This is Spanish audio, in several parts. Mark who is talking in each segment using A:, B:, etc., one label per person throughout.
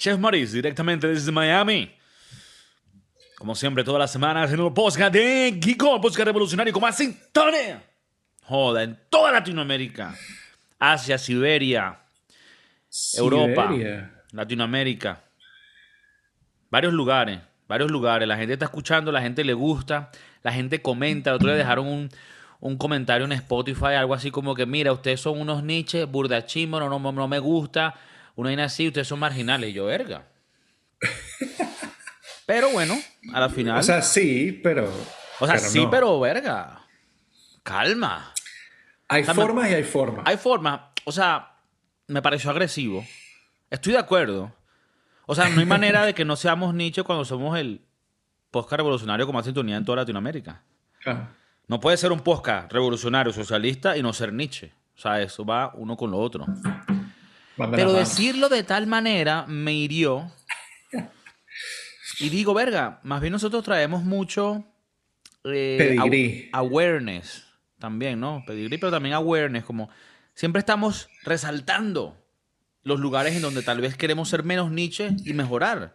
A: Chef Maurice, directamente desde Miami. Como siempre, todas las semanas en un podcast de Geeko, el podcast revolucionario con más sintonía. Joda, en toda Latinoamérica. Asia, Siberia, Europa. Latinoamérica. Varios lugares, varios lugares. La gente está escuchando, la gente le gusta, la gente comenta. El otro día dejaron un, un comentario en Spotify, algo así como que, mira, ustedes son unos niches, burdachimos, no, no, no me gusta. Una vaina así, ustedes son marginales. Y yo, verga. Pero bueno, a la final.
B: O sea, sí, pero.
A: O sea, sí,
B: no.
A: pero verga. Calma.
B: Hay
A: sea, me-
B: formas y hay formas.
A: Hay formas, o sea, me pareció agresivo. Estoy de acuerdo. O sea, no hay manera de que no seamos nicho cuando somos el podcast revolucionario con más sintonía en toda Latinoamérica.
B: Ah,
A: No puede ser un podcast revolucionario socialista y no ser Nietzsche. O sea, eso va uno con lo otro. Pero decirlo de tal manera me hirió. Y digo, verga, más bien nosotros traemos mucho eh,
B: Pedigrí.
A: aw- awareness también, ¿no? Pedigrí, pero también awareness, como siempre estamos resaltando los lugares en donde tal vez queremos ser menos Nietzsche y mejorar.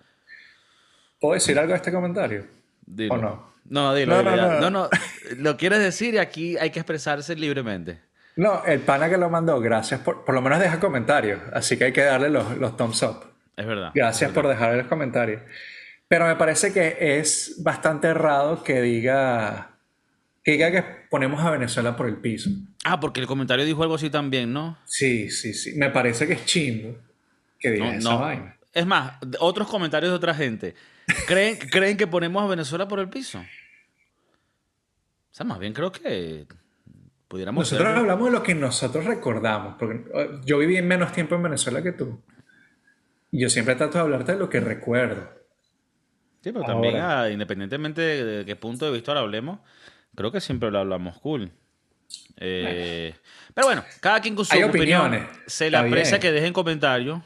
B: ¿Puedo decir algo a este comentario?
A: Dilo.
B: ¿O no?
A: No, dilo,
B: No,
A: dilo,
B: no, no.
A: no, no, Lo quieres decir y aquí hay que expresarse libremente.
B: No, el pana que lo mandó, gracias por. Por lo menos deja comentarios. Así que hay que darle los, los thumbs up.
A: Es verdad.
B: Gracias por dejar los comentarios. Pero me parece que es bastante errado que diga. Que diga que ponemos a Venezuela por el piso.
A: Ah, porque el comentario dijo algo así también, ¿no?
B: Sí, sí, sí. Me parece que es chimbo que diga
A: No,
B: esa
A: no.
B: vaina.
A: Es más, otros comentarios de otra gente. ¿Creen, ¿Creen que ponemos a Venezuela por el piso? O sea, más bien creo que pudiéramos
B: Nosotros
A: ser-
B: hablamos de lo que nosotros recordamos, porque eh, yo viví menos tiempo en Venezuela que tú. Y yo siempre trato de hablarte de lo que recuerdo.
A: Sí, pero también, ah, independientemente de qué punto de vista lo hablemos, creo que siempre lo hablamos cool. Eh, Pero bueno, cada quien con su
B: Hay
A: opinión.
B: opiniones.
A: Se aprecia
B: bien.
A: que dejen comentarios.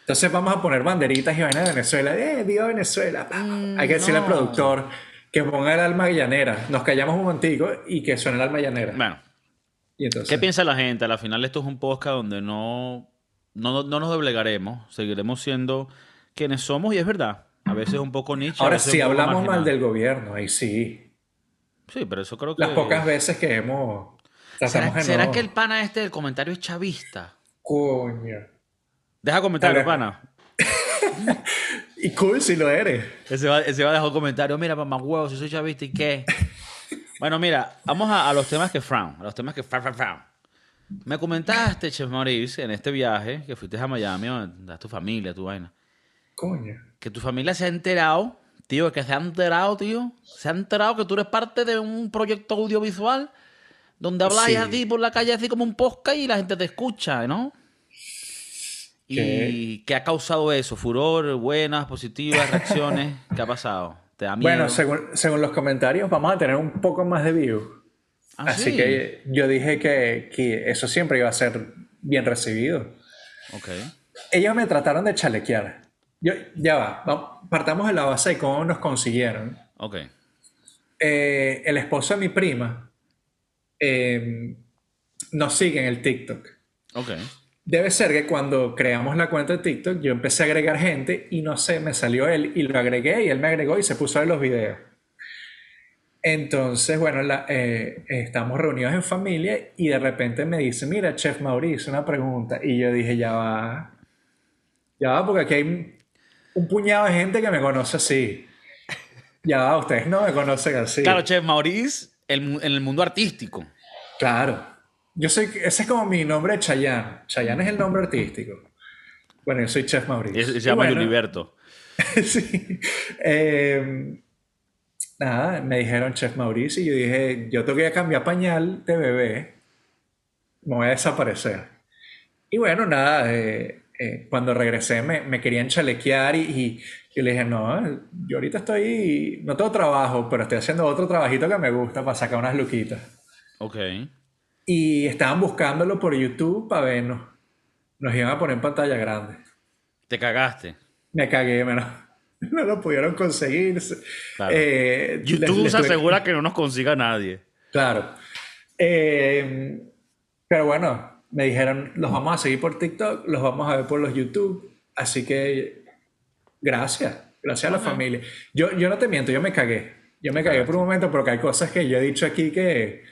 B: Entonces vamos a poner banderitas y vainas de Venezuela. ¡Eh, viva Venezuela!
A: Mm,
B: Hay que decirle
A: no.
B: al productor que ponga el alma llanera. Nos callamos un momentico y que suene el alma llanera.
A: Bueno,
B: Y entonces,
A: ¿qué piensa la gente? Al final esto es un podcast donde no, no, no nos doblegaremos. Seguiremos siendo quienes somos y es verdad. A veces un poco nicho.
B: Ahora, si hablamos mal del gobierno, ahí sí.
A: Sí, pero eso creo que...
B: Las pocas veces que hemos...
A: ¿Será,
B: de
A: será
B: no-
A: que el pana este del comentario es chavista?
B: Coño.
A: Deja comentario, pana.
B: Y cool si lo eres.
A: Ese va, ese va a dejar comentario. Mira, mamá huevo, si soy chavista y qué. bueno, mira, vamos a, a los temas que frown. A los temas que frown, frown, frown. Me comentaste, Chef Maurice, en este viaje que fuiste a Miami, a tu familia, tu vaina,
B: Coño.
A: que tu familia se ha enterado, tío, que se ha enterado, tío, se ha enterado que tú eres parte de un proyecto audiovisual donde hablas
B: Sí.
A: así por la calle, así como un podcast y la gente te escucha, ¿no? ¿Y
B: ¿Qué?
A: ha causado eso? ¿Furor? ¿Buenas? ¿Positivas? ¿Reacciones? ¿Qué ha pasado? ¿Te da miedo?
B: Bueno, según, según los comentarios, vamos a tener un poco más de views.
A: Ah,
B: Así
A: sí.
B: que yo dije que, que eso siempre iba a ser bien recibido.
A: Ok.
B: Ellos me trataron de chalequear. Yo, ya va, vamos, partamos de la base de cómo nos consiguieron.
A: Ok.
B: Eh, el esposo de mi prima eh, nos sigue en el TikTok.
A: Ok.
B: Debe ser que cuando creamos la cuenta de TikTok, yo empecé a agregar gente y no sé, me salió él y lo agregué y él me agregó y se puso a ver los videos. Entonces, bueno, la- eh, estamos reunidos en familia y de repente me dice, mira, Chef Mauricio, una pregunta. Y yo dije, ya va, ya va, porque aquí hay un puñado de gente que me conoce así. Ya va, ustedes no me conocen así.
A: Claro, Chef Maurice, el en el mundo artístico.
B: Claro. Yo soy, ese es como mi nombre Chayanne. Chayanne es el nombre artístico. Bueno, yo soy Chef Mauricio.
A: Se llama
B: bueno, sí. Eh, nada, me dijeron Chef Mauricio y yo dije, yo tengo que cambiar pañal de bebé. Me voy a desaparecer. Y bueno, nada, eh, eh, cuando regresé me, me querían chalequear y, y yo le dije, no, yo ahorita estoy, no tengo trabajo, pero estoy haciendo otro trabajito que me gusta para sacar unas luquitas.
A: Ok.
B: Y estaban buscándolo por YouTube para vernos. Nos iban a poner en pantalla grande.
A: Te cagaste.
B: Me cagué, menos. No lo pudieron conseguir.
A: Claro.
B: Eh,
A: YouTube
B: les- les
A: se
B: tuve-
A: asegura que no nos consiga nadie.
B: Claro. Eh, pero bueno, me dijeron, los vamos a seguir por TikTok, los vamos a ver por los YouTube. Así que gracias, gracias a la familia. Yo, yo no te miento, yo me cagué. Yo me cagué por un momento porque hay cosas que yo he dicho aquí que.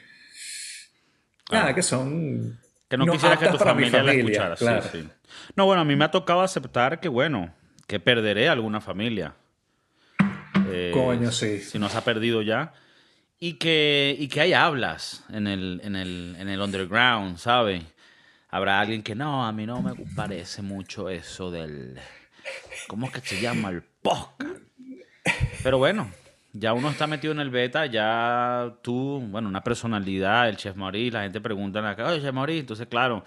B: Nada, que son.
A: Que no, quisiera que tu familia, la escuchara. Sí, sí. No, bueno, a mí me ha tocado aceptar que, bueno, que perderé alguna familia.
B: Eh, Coño, sí.
A: Si nos ha perdido ya. Y que, y que hay hablas en el, en el, en el underground, ¿sabes? Habrá alguien que no, a mí no me parece mucho eso del. ¿Cómo es que se llama? El podcast. Pero bueno, ya uno está metido en el beta, ya tú, bueno, una personalidad, el Chef Maurice, la gente pregunta oye, Chef Maurice, entonces, claro,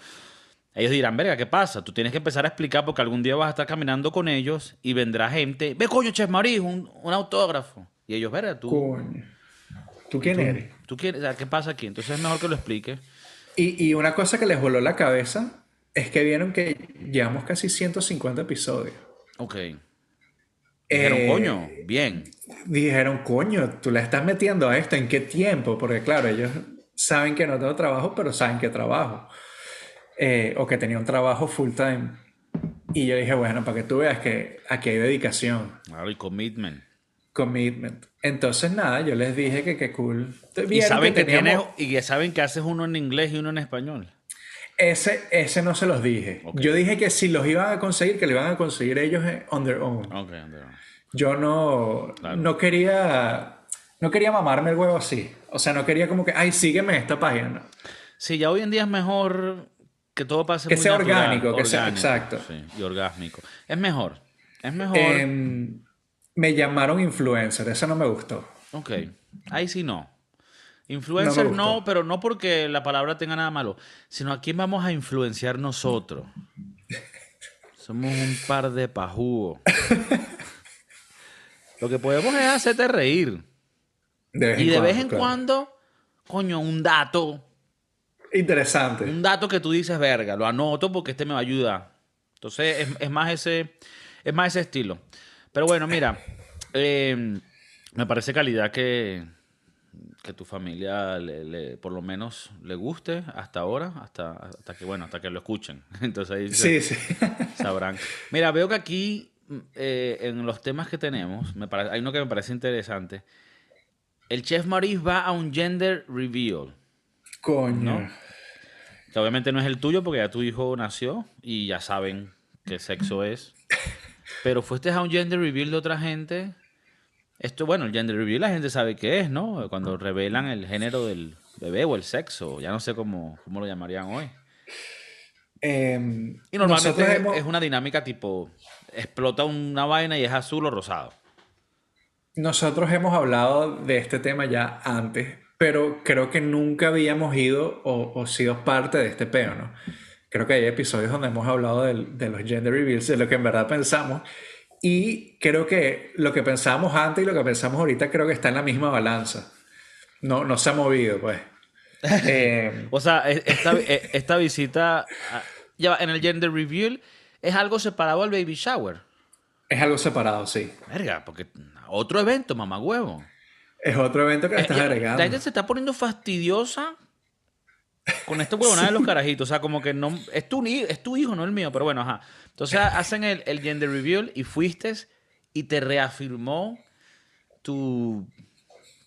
A: ellos dirán, verga, ¿qué pasa? Tú tienes que empezar a explicar porque algún día vas a estar caminando con ellos y vendrá gente, ve, coño, Chef Maurice, un, autógrafo. Y ellos, verga, tú.
B: Coño. ¿Tú quién eres?
A: ¿Tú quién, ¿Qué pasa aquí? Entonces es mejor que lo expliques.
B: Y, y una cosa que les voló la cabeza es que vieron que llevamos casi 150 episodios.
A: Ok. Dijeron, eh, coño, bien.
B: Dijeron, coño, tú le estás metiendo a esto, ¿en qué tiempo? Porque claro, ellos saben que no tengo trabajo, pero saben que trabajo. Eh, o que tenía un trabajo full time. Y yo dije, bueno, para que tú veas que aquí hay dedicación.
A: Claro, y commitment.
B: Commitment. Entonces, nada, yo les dije que qué cool.
A: Y saben que, tienes, y saben que haces uno en inglés y uno en español.
B: Ese, ese no se los dije. Yo dije que si los iban a conseguir, que lo iban a conseguir ellos on their own. Yo no, no quería no quería mamarme el huevo así. O sea, no quería como que, ay, sígueme esta página.
A: Sí, ya hoy en día es mejor que todo pase
B: que sea orgánico, que sea exacto.
A: Sí, y orgásmico. Es mejor. Es mejor.
B: Em, me llamaron influencer, eso no me gustó.
A: Ok. Ahí sí no. Influencer no, pero no porque la palabra tenga nada malo, sino a quién vamos a influenciar nosotros. Somos un par de pajúos. Lo que podemos es hacerte reír. y de vez en cuando, coño, un dato.
B: Interesante.
A: Un dato que tú dices, verga, lo anoto porque este me va a ayudar. Entonces, es, más, ese, es más ese estilo. Pero bueno, mira, eh, me parece calidad que, que tu familia le, por lo menos le guste hasta ahora, hasta, hasta que bueno, hasta que lo escuchen. Entonces ahí
B: sí, sí.
A: sabrán. Mira, veo que aquí eh, en los temas que tenemos, me hay uno que me parece interesante. El chef Maurice va a un gender reveal.
B: Coño.
A: Que obviamente no es el tuyo porque ya tu hijo nació y ya saben qué sexo es. Pero fuiste a un gender reveal de otra gente esto, bueno, el gender reveal la gente sabe qué es, ¿no? Cuando revelan el género del bebé o el sexo, ya no sé cómo, cómo lo llamarían hoy.
B: Em,
A: y normalmente es una dinámica tipo, explota una vaina y es azul o rosado.
B: Nosotros hemos hablado de este tema ya antes, pero creo que nunca habíamos ido o, sido parte de este peo, ¿no? Creo que hay episodios donde hemos hablado de, de los gender reveals, de lo que en verdad pensamos. Y creo que lo que pensábamos antes y lo que pensamos ahorita creo que está en la misma balanza. No, no se ha movido, pues.
A: Eh, o sea, esta, e, esta visita ya en el gender reveal es algo separado al baby shower.
B: Es algo separado, sí.
A: Verga, porque otro evento, mamá huevo.
B: Es otro evento que le eh, estás agregando.
A: La gente se está poniendo fastidiosa con este huevonada de los carajitos. O sea, como que no. Es tu, es tu hijo, no el mío, pero bueno, ajá. Entonces hacen el, el gender reveal y fuiste y te reafirmó tu,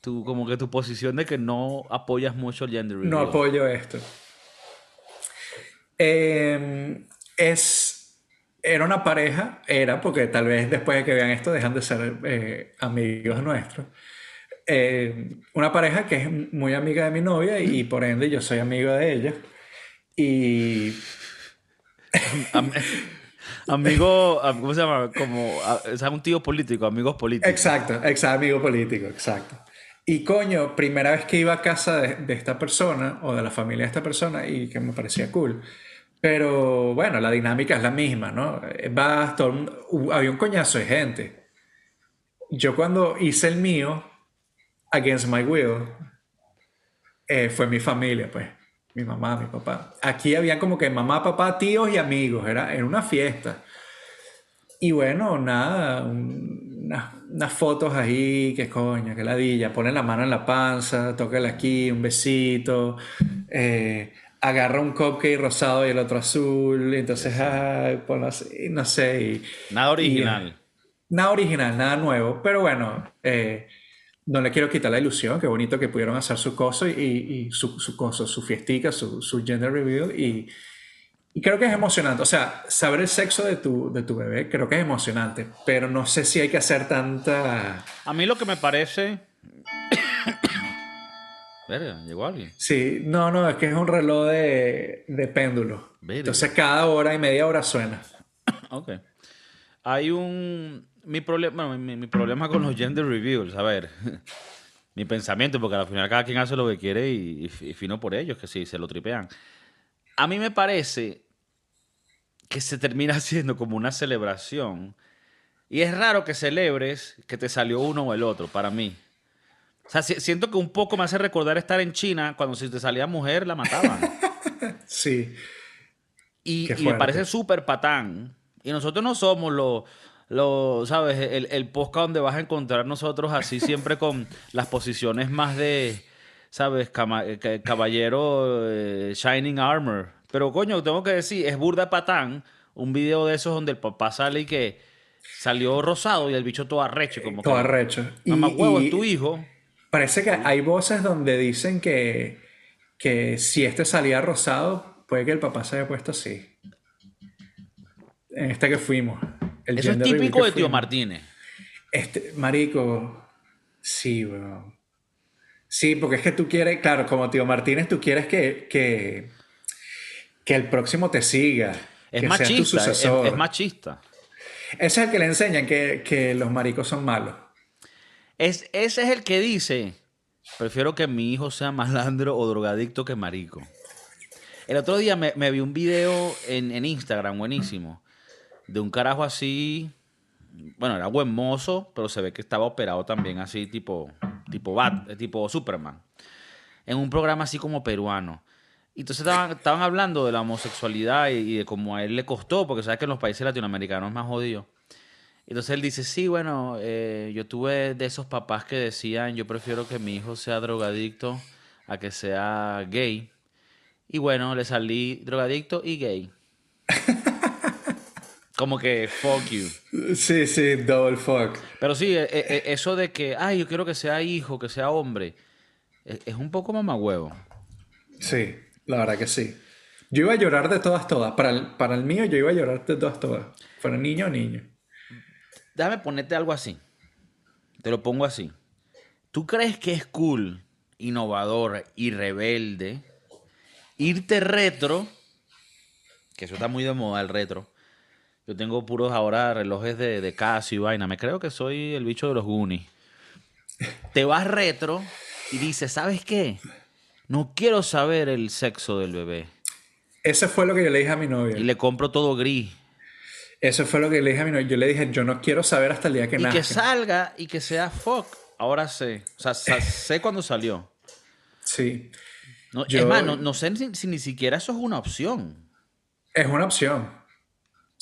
A: tu, como que tu posición de que no apoyas mucho el gender reveal.
B: No apoyo esto. Em, es, era una pareja, era, porque tal vez después de que vean esto dejan de ser eh, amigos nuestros. Eh, una pareja que es muy amiga de mi novia y por ende yo soy amigo de ella. Y...
A: amigo, ¿cómo se llama? Como, o sea, un tío político, amigos políticos.
B: Exacto, exacto, amigo político, exacto. Y coño, primera vez que iba a casa de, esta persona o de la familia de esta persona y que me parecía cool. Pero bueno, la dinámica es la misma, ¿no? Va había un coñazo de gente. Yo cuando hice el mío, Against My Will, eh, fue mi familia, pues mi mamá, mi papá. Aquí había como que mamá, papá, tíos y amigos, era, en una fiesta. Y bueno, nada, unas fotos ahí, que coño, que ladilla, pone la mano en la panza, tócale aquí, un besito, eh, agarra un cupcake rosado y el otro azul, y entonces, ah, ponlo así, no sé.
A: Nada original.
B: nada original, nada nuevo, pero bueno, eh, no le quiero quitar la ilusión, qué bonito que pudieron hacer su cosa y, y su, su cosa, su fiestica, su, su gender reveal y, y creo que es emocionante. O sea, saber el sexo de tu, de tu bebé creo que es emocionante, pero no sé si hay que hacer tanta...
A: A mí lo que me parece... Verga, llegó alguien.
B: Sí, no, no, es que es un reloj de, de péndulo.
A: Verga.
B: Entonces cada hora y media hora suena.
A: Ok. Hay un... Mi, problema, bueno, mi, mi problema con los gender reveals, a ver, mi pensamiento, porque al final cada quien hace lo que quiere y, y, fino por ellos, que sí, se lo tripean. A mí me parece que se termina haciendo como una celebración. Y es raro que celebres que te salió uno o el otro, para mí. O sea, si- siento que un poco me hace recordar estar en China cuando si te salía mujer la mataban.
B: Sí,
A: Y, y me parece súper patán. Y nosotros no somos los, los, ¿sabes? El, el podcast donde vas a encontrar nosotros así siempre con las posiciones más de, ¿sabes? Eh, ca- caballero eh, Shining Armor. Pero coño, tengo que decir, es burda patán un video de esos donde el papá sale y que salió rosado y el bicho todo arrecho. Como
B: todo
A: que,
B: arrecho.
A: Mamá huevo, es tu hijo.
B: parece que hay voces donde dicen que, que si este salía rosado, puede que el papá se haya puesto así. En este que fuimos. El
A: Eso es típico de Tío. Martínez.
B: Este, marico, sí, bro. Sí, porque es que tú quieres, claro, como tío Martínez, tú quieres que, que, que el próximo te siga.
A: Es
B: que seas tu
A: machista, es,
B: sucesor.
A: es machista.
B: Ese es el que le enseñan que, que los maricos son malos.
A: Es, ese es el que dice, prefiero que mi hijo sea malandro o drogadicto que marico. El otro día me, me vi un video en, en Instagram, buenísimo, de un carajo así, bueno, era buen mozo, pero se ve que estaba operado también así, tipo, tipo, Bat, eh, tipo Superman, en un programa así como peruano. Y entonces estaban, estaban hablando de la homosexualidad y, de cómo a él le costó, porque sabes que en los países latinoamericanos es más jodido. Entonces él dice, sí, bueno, eh, yo tuve de esos papás que decían, yo prefiero que mi hijo sea drogadicto a que sea gay. Y bueno, le salí drogadicto y gay. Como que, fuck you.
B: Sí, sí, double fuck.
A: Pero sí, eh, eh, eso de que, ay, yo quiero que sea hijo, que sea hombre, es, un poco mamagüevo.
B: Sí, la verdad que sí. Yo iba a llorar de todas, todas. Para el, para el mío, yo iba a llorar de todas, todas. Fuera niño o niño.
A: Déjame ponerte algo así. Te lo pongo así. ¿Tú crees que es cool, innovador y rebelde irte retro? Que eso está muy de moda, el retro. Yo tengo puros ahora relojes de, de Casio y vaina. Me creo que soy el bicho de los Goonies. Te vas retro y dices, ¿sabes qué? No quiero saber el sexo del bebé.
B: Eso fue lo que yo le dije a mi novia.
A: Y le compro todo gris.
B: Eso fue lo que le dije a mi novia. Yo le dije, yo no quiero saber hasta el día que
A: Y
B: nazca.
A: que salga y que sea fuck. Ahora sé. O sea, sé cuándo salió.
B: Sí.
A: No, Es más, no, no sé si, si ni siquiera eso es una opción.
B: Es una opción.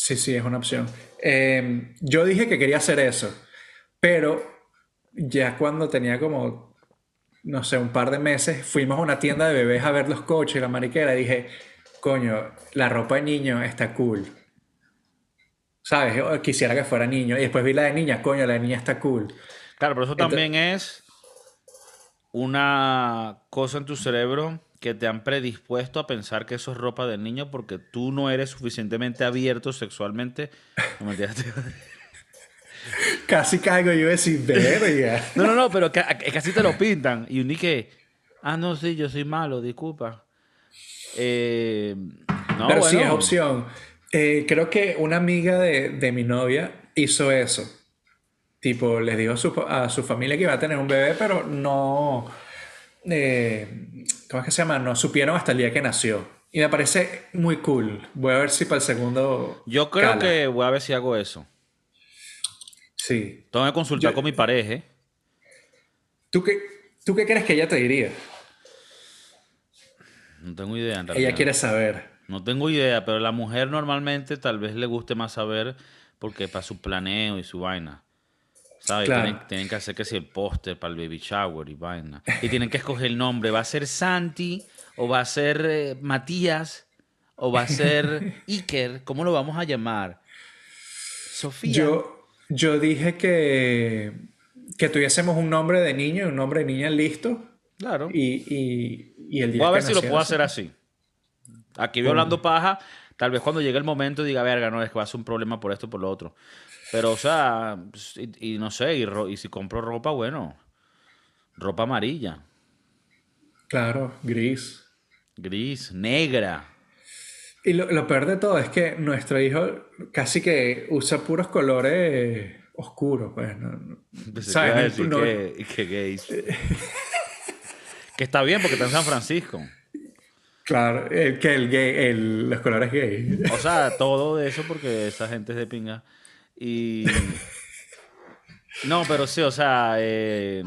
B: Sí, sí, es una opción. Eh, yo dije que quería hacer eso, pero ya cuando tenía como, no sé, un par de meses, fuimos a una tienda de bebés a ver los coches y la mariquera y dije, coño, la ropa de niño está cool. ¿Sabes? Yo quisiera que fuera niño. Y después vi la de niña, coño, la de niña está cool.
A: Claro, pero eso también es una cosa en tu cerebro que te han predispuesto a pensar que eso es ropa del niño porque tú no eres suficientemente abierto sexualmente. No,
B: Casi caigo yo y decir, verga.
A: no, no, no, pero ca- casi te lo pintan. Y uní que, ah, no, sí, yo soy malo, disculpa. Eh, no,
B: Pero sí es
A: bueno.
B: opción. Eh, creo que una amiga de, de mi novia hizo eso. Tipo, les dijo a su, a su familia que iba a tener un bebé, pero no. Eh, ¿Cómo es que se llama? No supieron hasta el día que nació. Y me parece muy cool. Voy a ver si para el segundo.
A: Yo creo
B: cala.
A: que voy a ver si hago eso.
B: Sí.
A: Tengo que consultar
B: Yo-
A: con mi pareja.
B: ¿Tú qué, ¿Tú qué crees que ella te diría?
A: No tengo idea en realidad.
B: Ella quiere saber.
A: No tengo idea, pero la mujer normalmente tal vez le guste más saber porque para su planeo y su vaina. ¿Sabes?
B: Claro.
A: Tienen, tienen que hacer que si el póster para el baby shower y vaina. Y tienen que escoger el nombre. ¿Va a ser Santi? ¿O va a ser eh, Matías? ¿O va a ser Iker? ¿Cómo lo vamos a llamar? Sofía.
B: Yo, Yo dije que, que tuviésemos un nombre de niño y un nombre de niña listo.
A: Claro.
B: Y, y, y el día
A: Voy a
B: que
A: ver si lo puedo
B: así.
A: hacer así. Aquí voy hablando paja. Tal vez cuando llegue el momento diga, verga, no, es que va a ser un problema por esto, por lo otro. Pero, o sea, pues, y, y no sé, y, ro- y si compro ropa, bueno, ropa amarilla,
B: Claro, gris.
A: gris, negra.
B: Y lo, lo peor de todo es que nuestro hijo casi que usa puros colores oscuros, pues. No,
A: que
B: ¿sabes?
A: decir
B: No-
A: que, que gays. que está bien porque está en San Francisco.
B: Claro, el, que el gay, el- los colores gay.
A: O sea, todo de eso porque esa gente es de pinga. Y. No, pero sí, o sea, eh,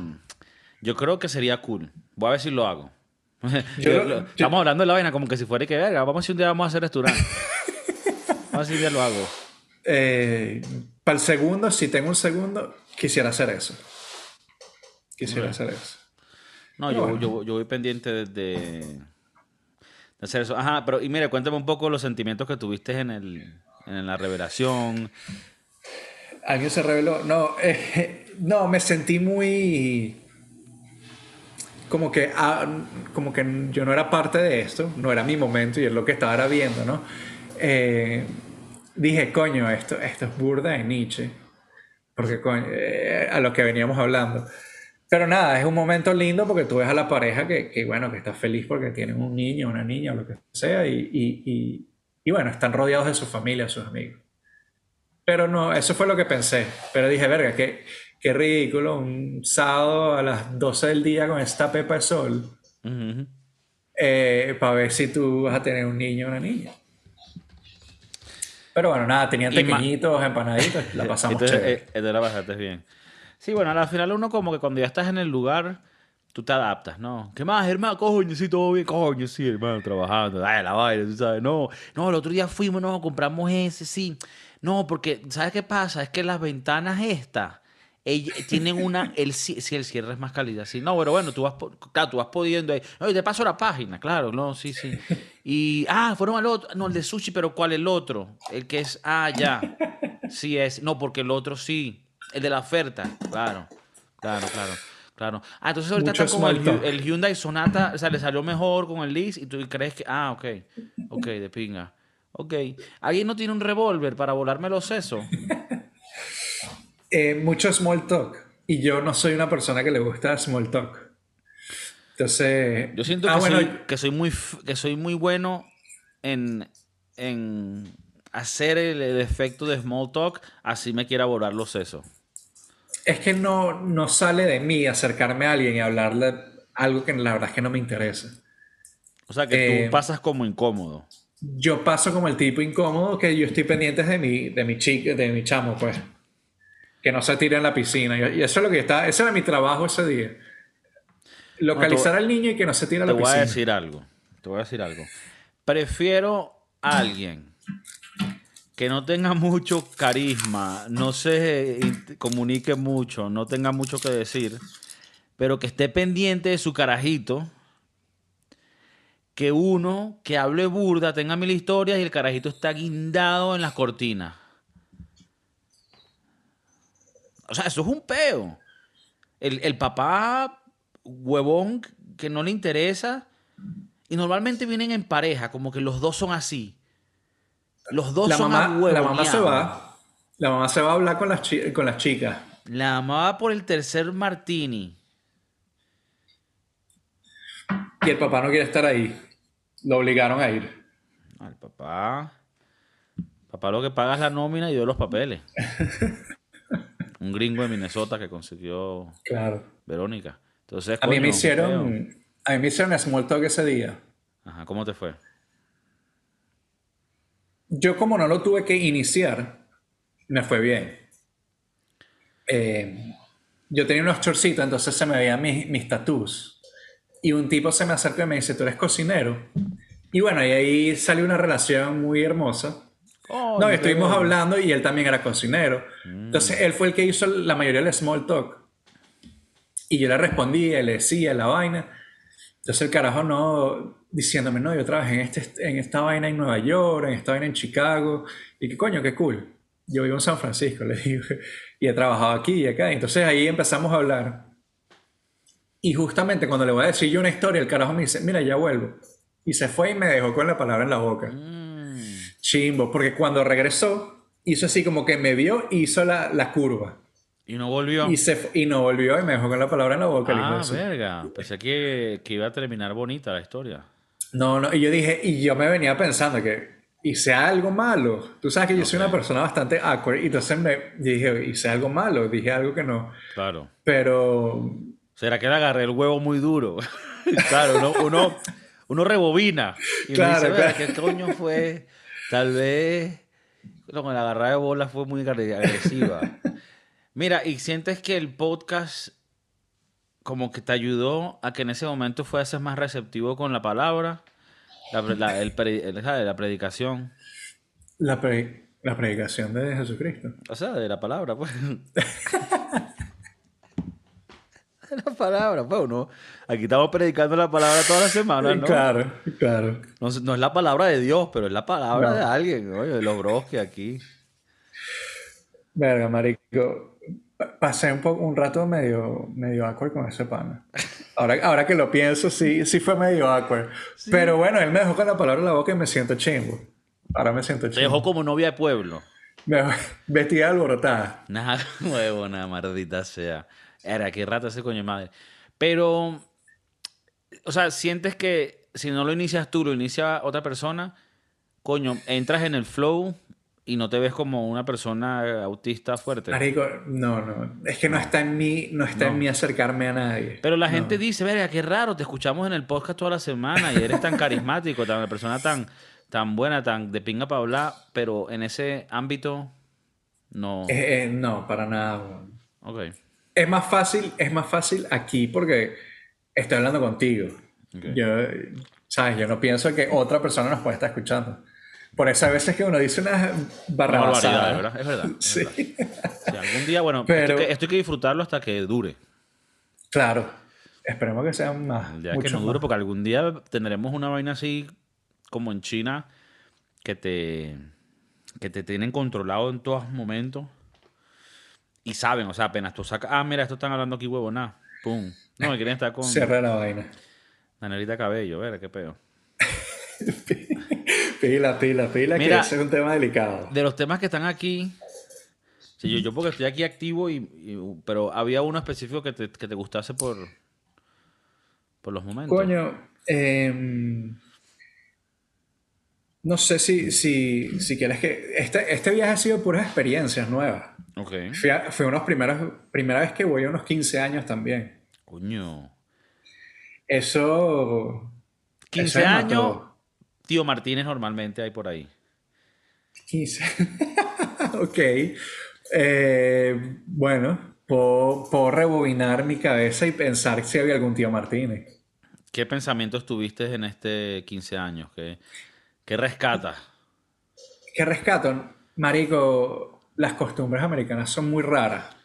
A: yo creo que sería cool. Voy a ver si lo hago.
B: Yo-
A: Yo- lo-
B: yo-
A: estamos hablando de la vaina como que si fuera y que verga. Vamos a ver si un día vamos a hacer restaurante. Vamos a ver si un día lo hago.
B: Eh, para el segundo, si tengo un segundo, quisiera hacer eso. Quisiera hacer eso.
A: No, yo,
B: bueno.
A: yo, yo voy pendiente de hacer eso. Ajá, pero y mire, cuéntame un poco los sentimientos que tuviste en, el, en la revelación.
B: Alguien se reveló. No, eh, no, me sentí muy. Como que, ah, como que yo no era parte de esto, no era mi momento y es lo que estaba era viendo, ¿no? Eh, dije, coño, esto, esto es burda de Nietzsche, porque coño, eh, a lo que veníamos hablando. Pero nada, es un momento lindo porque tú ves a la pareja que, que, bueno, que está feliz porque tienen un niño, una niña, o lo que sea, y, y, y, y bueno, están rodeados de su familia, sus amigos. Pero no, eso fue lo que pensé. Pero dije, verga, qué, qué ridículo, un sábado a las 12 del día con esta pepa de sol,
A: Ujú.
B: para ver si tú vas a tener un niño o una niña. Pero bueno, nada, tenían pequeñitos, empanaditos, la pasamos
A: Entonces,
B: chévere.
A: eh, entonces la pasaste bien. Sí, bueno, al final uno como que cuando ya estás en el lugar, tú te adaptas, ¿no? ¿Qué más, hermano? Coño, sí, todo bien, coño, sí, hermano, trabajando. Ay, la vaina, tú sabes. No, no, el otro día fuimos, no, compramos ese, sí. No, porque, ¿sabes qué pasa? Es que las ventanas estas, tienen una, el, sí, el cierre es más calidad, sí. No, pero bueno, tú vas, claro, tú vas pudiendo ahí. No, y te paso la página, claro, no, sí, sí. Y, ah, fueron al otro, no, el de sushi, pero ¿cuál el otro? El que es, ah, ya. Sí es, no, porque el otro sí. El de la oferta, claro, claro, claro. Claro. Ah, entonces ahorita
B: Mucho
A: está como el, Hyundai Sonata, o sea, le salió mejor con el lease y tú crees que, ah, ok, ok, de pinga. Ok. ¿Alguien no tiene un revólver para volarme los sesos?
B: Eh, mucho small talk. Y yo no soy una persona que le gusta small talk. Entonces.
A: Yo siento
B: ah,
A: que,
B: bueno,
A: soy, que, soy muy, que soy muy bueno en, en hacer el, el efecto de small talk, así me quiera volar los sesos.
B: Es que no, no sale de mí acercarme a alguien y hablarle algo que la verdad es que no me interesa.
A: O sea, que
B: Eh,
A: tú pasas como incómodo.
B: Yo paso como el tipo incómodo que yo estoy pendiente de mi, de mi chica, de mi chamo, pues. Que no se tire en la piscina. Y eso es lo que está, ese era mi trabajo ese día. Localizar al niño y que no se tire a
A: Te
B: la
A: voy a
B: piscina.
A: decir algo. Te voy a decir algo. Prefiero a alguien que no tenga mucho carisma, no se comunique mucho, no tenga mucho que decir, pero que esté pendiente de su carajito, que uno que hable burda, tenga mil historias y el carajito está guindado en las cortinas. O sea, eso es un peo. El, el papá huevón que no le interesa. Y normalmente vienen en pareja, como que los dos son así. Los dos
B: La
A: son
B: mamá, la mamá se va. La mamá se va a hablar con las, chi- con las chicas.
A: La mamá va por el tercer martini.
B: Y el papá no quiere estar ahí. Lo obligaron a ir.
A: Al papá. Papá lo que paga es la nómina y dio los papeles. Un gringo de Minnesota que consiguió
B: Claro.
A: Verónica. Entonces,
B: A mí me hicieron. A mí me hicieron small talk ese día.
A: Ajá, ¿cómo te fue?
B: Yo, como no lo tuve que iniciar, me fue bien. Eh, yo tenía unos chorcitos, entonces se me veían mis, mis tatús. Y un tipo se me acercó y me dice: Tú eres cocinero. Y bueno, y ahí salió una relación muy hermosa.
A: Coño,
B: No, estuvimos hablando y él también era cocinero. Entonces él fue el que hizo la mayoría del small talk. Y yo le respondía, le decía la vaina. Entonces el carajo no, diciéndome, no, yo trabajé en, este, en esta vaina en Nueva York, en esta vaina en Chicago. Y que coño, qué cool. Yo vivo en San Francisco, le digo. y he trabajado aquí y acá. Entonces ahí empezamos a hablar. Y justamente cuando le voy a decir yo una historia, el carajo me dice, mira, ya vuelvo. Y se fue y me dejó con la palabra en la boca.
A: Mm.
B: Chimbo, porque cuando regresó, hizo así como que me vio y hizo la, la curva.
A: Y no volvió.
B: Y, se, y no volvió y me dejó con la palabra en la boca.
A: ah, verga. Pensé que, que iba a terminar bonita la historia.
B: No, no, y yo dije, y yo me venía pensando que hice algo malo. Tú sabes que yo soy una persona bastante awkward, y entonces me dije, hice algo malo, dije algo que no.
A: Claro.
B: Pero
A: ¿Será que le agarré el huevo muy duro? claro, uno, uno, uno rebobina. Y uno
B: Claro,
A: dice, "Verga,
B: claro.
A: ¿qué coño fue? Tal vez no, con la agarrada de bola fue muy agre- agresiva. Mira, y sientes que el podcast como que te ayudó a que en ese momento fueses más receptivo con la palabra, la, la- la predicación.
B: la, pre- la predicación de Jesucristo.
A: O sea, de la palabra, pues. la palabra, pues uno. Aquí estamos predicando la palabra toda la semana, ¿no?
B: Claro, claro.
A: No, es- no es la palabra de Dios, pero es la palabra
B: No.
A: de alguien, oye, de los bros que aquí.
B: Verga, marico. Pa- Pasé un, poco, un rato medio, medio awkward con ese pana. Ahora, ahora que lo pienso, sí, sí fue medio awkward. Pero bueno, él me dejó con la palabra en la boca y me siento chimbo. Ahora me siento
A: Te
B: chimbo.
A: dejó como novia de pueblo.
B: Me vestida alborotada.
A: Nada nuevo, nada maldita sea. Era, qué rata ese coño de madre. Pero, o sea, sientes que si no lo inicias tú, lo inicia otra persona, coño, entras en el flow y no te ves como una persona autista fuerte.
B: Marico, no, no. Es que no, está en mí, no está en mí acercarme a nadie.
A: Pero la
B: No.
A: gente dice, verga, qué raro, te escuchamos en el podcast toda la semana y eres tan carismático, tan una persona tan, tan buena, tan de pinga para hablar, pero en ese ámbito no.
B: Eh, eh, no, para nada. weón.
A: Ok.
B: Es más fácil, es más fácil aquí porque estoy hablando contigo.
A: Ok.
B: Yo, sabes, yo no pienso que otra persona nos puede estar escuchando. Por eso a veces que uno dice unas barrabasadas.
A: ¿verdad? Es verdad. es
B: Sí,
A: verdad. Sí, algún día, bueno,
B: Pero-
A: esto, hay que, esto hay que disfrutarlo hasta que dure.
B: claro. Esperemos que sean más.
A: Día que no dure,
B: más.
A: porque algún día tendremos una vaina así como en China que te, que te tienen controlado en todos momentos y saben, o sea, apenas tú sacas, ah, mira, esto están hablando aquí huevo, nada, pum. No, me quieren estar con
B: Cierra la vaina.
A: Danielita Cabello, ver qué pedo.
B: Pila, pila, pila,
A: Mira.
B: que ese es un tema delicado.
A: De los temas que están aquí, sí, yo, yo porque estoy aquí activo, y, y- pero había uno específico que te, que te gustase por, por los momentos.
B: Coño, em, no sé si, si, si quieres que... Este, este viaje ha sido puras experiencias nuevas.
A: Ok.
B: Fui a- fue unos primeros, primera vez que voy a unos 15 años también.
A: Coño.
B: Eso...
A: 15
B: eso me
A: años,
B: mató.
A: Tío Martínez normalmente hay por ahí.
B: 15. ok. Eh, bueno, puedo, puedo rebobinar mi cabeza y pensar si había algún tío Martínez.
A: ¿Qué pensamientos tuviste en este 15 años? ¿Qué, qué rescatas?
B: ¿Qué rescato? Marico, las costumbres americanas son muy raras.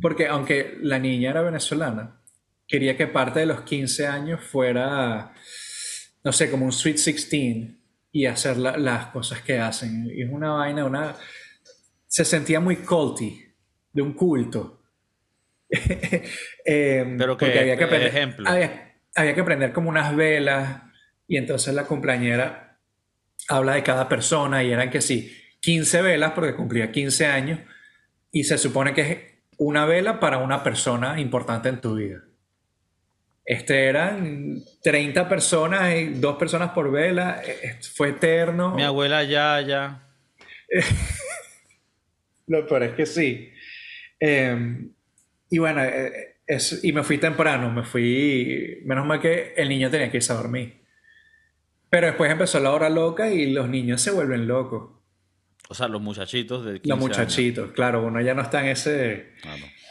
B: Porque aunque la niña era venezolana, quería que parte de los 15 años fuera, no sé, como un Sweet 16 y hacer la- las cosas que hacen. Es una vaina, una... Se sentía muy culty, de un culto. Em,
A: Pero que-
B: había que aprender,
A: ejemplo.
B: Había, había que aprender como unas velas y entonces la cumpleañera habla de cada persona y eran que sí, 15 velas porque cumplía 15 años y se supone que es una vela para una persona importante en tu vida. Este eran 30 personas y dos personas por vela, eh, fue eterno.
A: Mi abuela ya, ya.
B: Lo peor es que sí. Eh, y bueno, es- y me fui temprano, me fui, menos mal que el niño tenía que irse a dormir. Pero después empezó la hora loca y los niños se vuelven locos.
A: O sea, los muchachitos de 15
B: Los
A: años.
B: muchachitos, claro, uno ya no está en ese...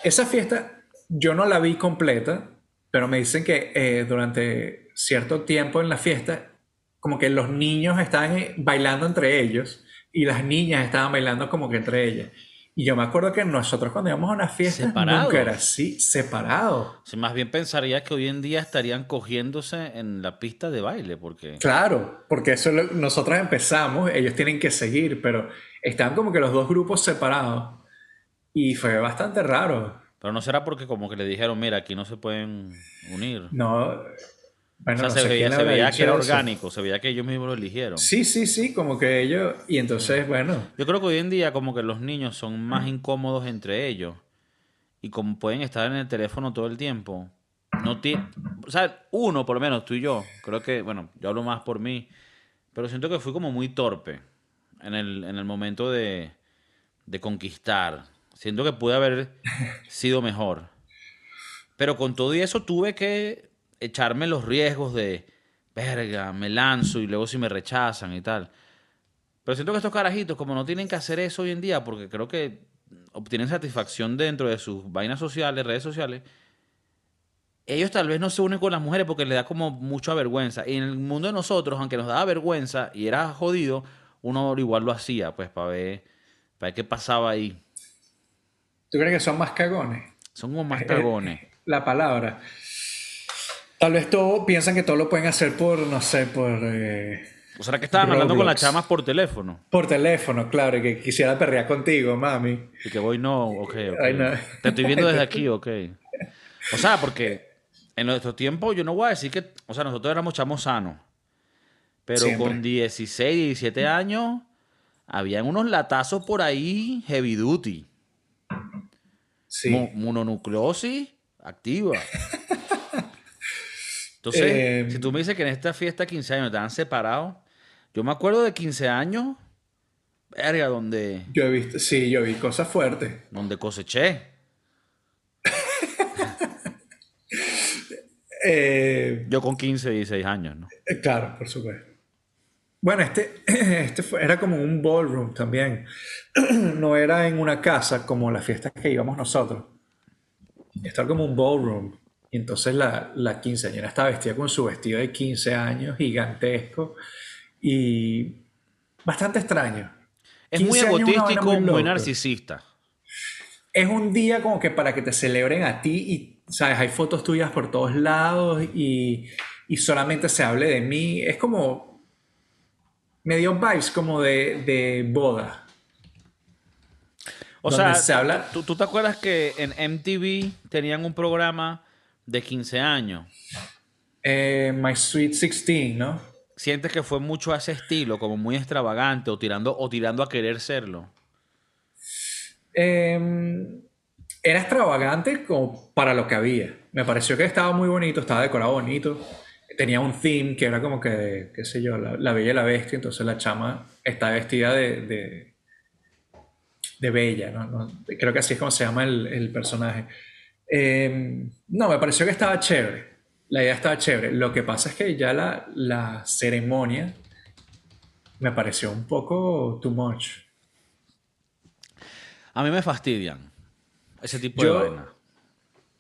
B: Esa fiesta yo no la vi completa, pero me dicen que eh, durante cierto tiempo en la fiesta, como que los niños estaban eh, bailando entre ellos y las niñas estaban bailando como que entre ellas. Y yo me acuerdo que nosotros cuando íbamos a una fiesta
A: Separados.
B: nunca era así, separado.
A: Sí, más bien pensaría que hoy en día estarían cogiéndose en la pista de baile, porque...
B: Claro, porque eso es lo- nosotros empezamos, ellos tienen que seguir, pero estaban como que los dos grupos separados. Y fue bastante raro.
A: Pero no será porque como que le dijeron, mira, aquí no se pueden unir.
B: No, bueno,
A: o sea,
B: no
A: se
B: sé
A: veía, se que era
B: eso.
A: orgánico, se veía que ellos mismos lo eligieron.
B: Sí, sí, sí, como que ellos. Y entonces, bueno,
A: Yo creo que hoy en día como que los niños son más incómodos entre ellos y como pueden estar en el teléfono todo el tiempo, no ti- o sea, uno por lo menos, tú y yo, creo que, bueno, yo hablo más por mí, pero siento que fui como muy torpe en el, en el momento de, de conquistar. Siento que pude haber sido mejor. Pero con todo y eso tuve que echarme los riesgos de, verga, me lanzo y luego si me rechazan y tal. Pero siento que estos carajitos, como no tienen que hacer eso hoy en día, porque creo que obtienen satisfacción dentro de sus vainas sociales, redes sociales, ellos tal vez no se unen con las mujeres porque les da como mucha vergüenza. Y en el mundo de nosotros, aunque nos daba vergüenza y era jodido, uno igual lo hacía, pues, para ver, para ver qué pasaba ahí.
B: ¿Tú crees que son más cagones?
A: Son como más
B: Eh,
A: cagones.
B: La palabra. Tal vez todo piensan que todo lo pueden hacer por, no sé, por. eh,
A: O sea, que estaban hablando con las chamas por teléfono.
B: por teléfono, claro, y que quisiera perrear contigo, mami.
A: Y que voy, no, ok, ok.
B: Ay, no.
A: Te estoy viendo desde aquí, ok. O sea, porque en nuestro tiempo yo no voy a decir que, o sea, nosotros éramos chamos sanos. Pero
B: Siempre.
A: con 16, 17 años, habían unos latazos por ahí heavy duty.
B: Sí.
A: Mo- Mononucleosis activa. Entonces,
B: Eh,
A: si tú me dices que en esta fiesta de 15 años te han separado, yo me acuerdo de 15 años, verga, donde,
B: Yo he visto, sí, yo vi cosas fuertes.
A: donde coseché.
B: Eh,
A: Yo con 15, 16 años, ¿no?
B: Eh, Claro, por supuesto. Bueno, este, este fue- era como un ballroom también. No era en una casa como las fiestas que íbamos nosotros. Esto era como un ballroom. Y entonces la, la quinceañera estaba vestida con su vestido de 15 años, gigantesco. Y bastante extraño.
A: Es muy
B: 15 años es una vaina
A: egotístico,
B: muy
A: muy narcisista.
B: Es un día como que para que te celebren a ti y, ¿sabes? Hay fotos tuyas por todos lados y, y solamente se hable de mí. Es como... Me dio vibes como de, de boda.
A: O sea,
B: se habla-
A: ¿tú, tú te acuerdas que en MTV tenían un programa de 15 años?
B: Eh, My Sweet 16, ¿no?
A: ¿Sientes que fue mucho a ese estilo, como muy extravagante o tirando, o tirando a querer serlo?
B: Eh, era extravagante como para lo que había. Me pareció que estaba muy bonito, estaba decorado bonito. Tenía un theme que era como que, qué sé yo, la, la bella y la bestia. Entonces la chama está vestida de, de, de bella, ¿no? No- Creo que así es como se llama el, el personaje. Eh, no, me pareció que estaba chévere. La idea estaba chévere. Lo que pasa es que ya la, la ceremonia me pareció un poco too much.
A: A mí me fastidian ese tipo
B: Yo-
A: de vaina.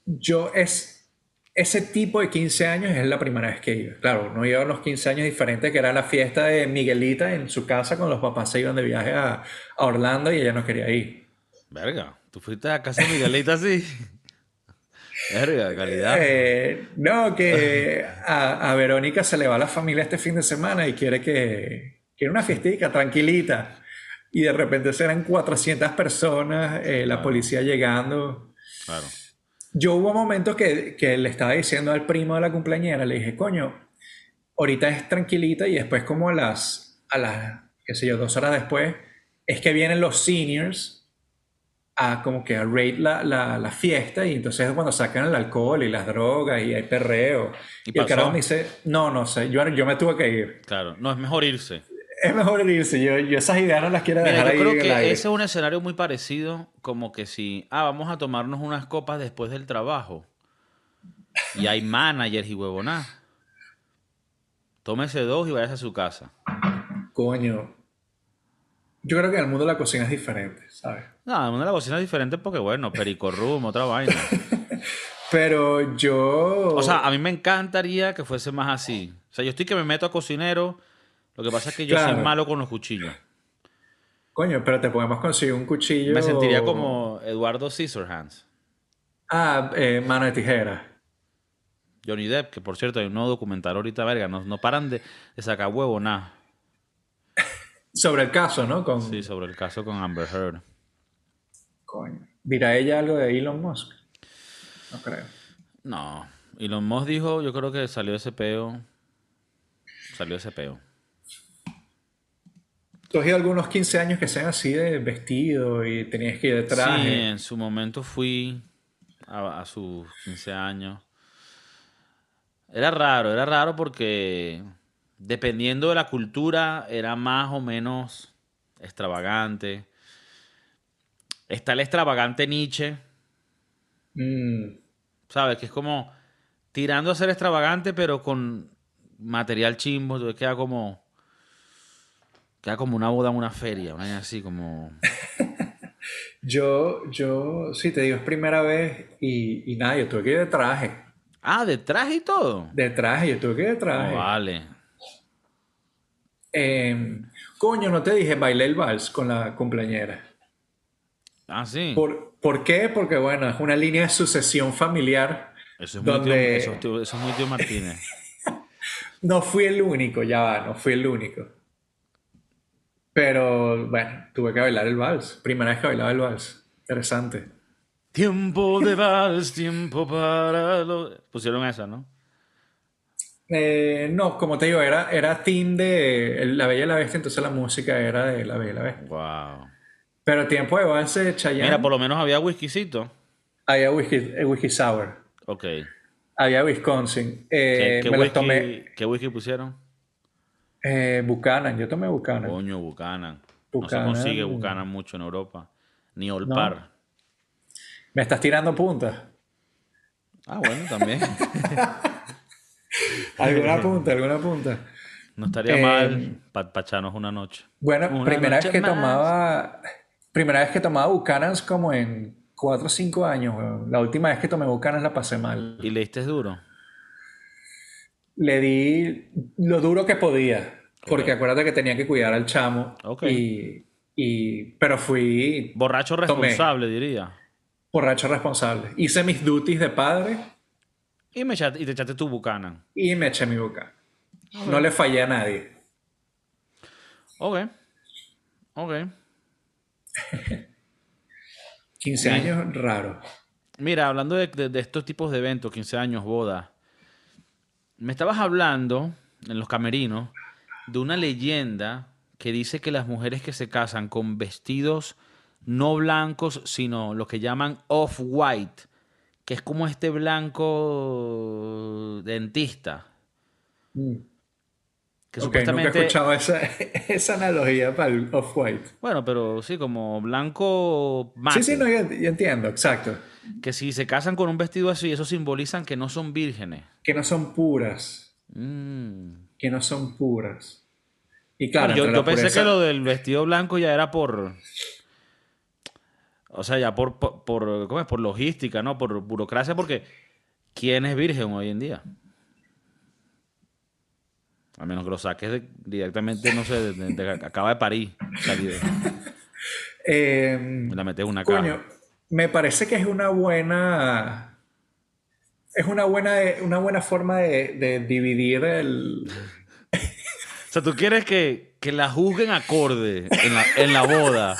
B: Yo es ese tipo de 15 años es la primera vez que iba. Claro, no iba a los 15 años diferentes, que era la fiesta de Miguelita en su casa con los papás se iban de viaje a, a Orlando y ella no quería ir.
A: Verga, tú fuiste a casa de Miguelita así. Verga, de calidad.
B: Eh, no, que a, a Verónica se le va la familia este fin de semana y quiere que quiere una fiestica tranquilita. Y de repente serán 400 personas, eh, la policía llegando.
A: Claro.
B: Yo hubo momentos que, que le estaba diciendo al primo de la cumpleañera, le dije, coño, ahorita es tranquilita y después como a las, a las, qué sé yo, dos horas después, es que vienen los seniors a como que a raid la, la, la fiesta y entonces es cuando sacan el alcohol y las drogas y hay perreo.
A: ¿Y
B: Y, el carajo me dice, no, no sé, yo, yo me tuve que ir.
A: Claro, no, es mejor irse.
B: Es mejor irse, yo, yo esas ideas no las quiero
A: Mira,
B: dejar
A: yo
B: ahí
A: creo
B: en el
A: que
B: aire.
A: ese es un escenario muy parecido, como que si, ah, vamos a tomarnos unas copas después del trabajo. Y hay managers y huevoná. Tómese dos y váyase a su casa.
B: Coño, yo creo que en el mundo de la cocina es diferente, ¿sabes?
A: No, el mundo de la cocina es diferente porque, bueno, perico room, otra vaina.
B: Pero yo...
A: O sea, a mí me encantaría que fuese más así. O sea, yo estoy que me meto a cocinero. Lo que pasa es que yo soy malo con los cuchillos.
B: Coño, pero te podemos conseguir un cuchillo.
A: Me sentiría como Eduardo Scissorhands.
B: Ah, eh, mano de tijera.
A: Johnny Depp, que por cierto hay un nuevo documental ahorita, verga, no, no paran de, de sacar huevo nada.
B: Sobre el caso, ¿no? Con...
A: Sí, sobre el caso con Amber Heard.
B: Coño. ¿Dirá ella algo de Elon Musk? No creo.
A: No. Elon Musk dijo, yo creo que salió ese peo. Salió ese peo.
B: ¿Tú has ido a algunos 15 años que sean así de vestido y tenías que ir de traje?
A: Sí, en su momento fui a, a sus 15 años. Era raro, era raro porque dependiendo de la cultura era más o menos extravagante. Está el extravagante Nietzsche,
B: Mm,
A: ¿sabes? Que es como tirando a ser extravagante, pero con material chimbo. Entonces queda como. Queda como una boda en una feria, una así como.
B: Yo, yo, sí, te digo, es primera vez y, y nada, yo tuve que ir de traje.
A: Ah, de traje y todo.
B: De traje, yo tuve que ir de traje.
A: No vale.
B: Eh, coño, no te dije, bailé el vals con la cumpleañera.
A: Ah, sí.
B: ¿Por, ¿por qué? Porque, bueno, es una línea de sucesión familiar.
A: Eso es muy tío,
B: donde-
A: eso eso es muy tío Martínez.
B: No fui el único, ya va, no fui el único. Pero, bueno, tuve que bailar el vals. Primera vez que bailaba el vals. Interesante.
A: tiempo de vals, tiempo para lo... Pusieron esa, ¿no?
B: Eh, no, como te digo, era, era team de La Bella y la Bestia, entonces la música era de La Bella y la Bestia.
A: Wow.
B: Pero tiempo de vals de Chayanne,
A: Mira, por lo menos había whiskycito.
B: había whisky, eh, whisky sour,
A: Ok.
B: había Wisconsin.
A: ¿Qué,
B: Eh,
A: qué
B: me los
A: whisky,
B: tomé
A: qué whisky pusieron?
B: Eh, Buchanan, yo tomé Buchanan.
A: Coño, Buchanan. No se consigue Buchanan mucho en Europa. Ni Olpar.
B: Me estás tirando puntas.
A: Ah, bueno, también.
B: ¿Alguna punta? ¿Alguna punta?
A: No estaría
B: Eh,
A: mal para echarnos una noche.
B: Bueno,
A: Una
B: primera vez que
A: más.
B: tomaba. Primera vez que tomaba Buchanan's como en 4 o 5 años, weón. La última vez que tomé Buchanan's la pasé mal.
A: ¿Y le diste duro?
B: Le di lo duro que podía. Porque acuérdate que tenía que cuidar al chamo.
A: Ok.
B: Y, y- pero fui
A: Borracho
B: Tomé.
A: responsable, diría.
B: borracho responsable. Hice mis duties de padre
A: Y, me echaste- y te echaste tu Buchanan.
B: y me eché mi boca. No le fallé a nadie.
A: Ok. Ok.
B: 15
A: Bien.
B: años, raro.
A: Mira, hablando de, de- de estos tipos de eventos, 15 años, boda, me estabas hablando en los camerinos de una leyenda que dice que las mujeres que se casan con vestidos no blancos, sino lo que llaman off-white, que es como este blanco dentista,
B: Mm.
A: Que
B: nunca he escuchado esa, esa analogía para el off-white.
A: Bueno, pero sí, como blanco mate.
B: Sí, sí, no, yo, yo entiendo, exacto.
A: Que si se casan con un vestido así, eso simbolizan que no son vírgenes.
B: Que no son puras.
A: Mm.
B: Que no son puras. Y claro,
A: Bueno, yo, pensé que lo del vestido blanco ya era por. O sea, ya por, por, por- ¿cómo es? por logística, ¿no? Por burocracia, porque ¿quién es virgen hoy en día? A menos que lo saques de- directamente, no sé, de, de- de- acaba de parir. salir
B: Eh,
A: la metes una
B: coño,
A: caja.
B: me parece que es una buena. Es una buena, una buena forma de, dividir el.
A: O sea, tú quieres que, que la juzguen acorde en la, en la boda.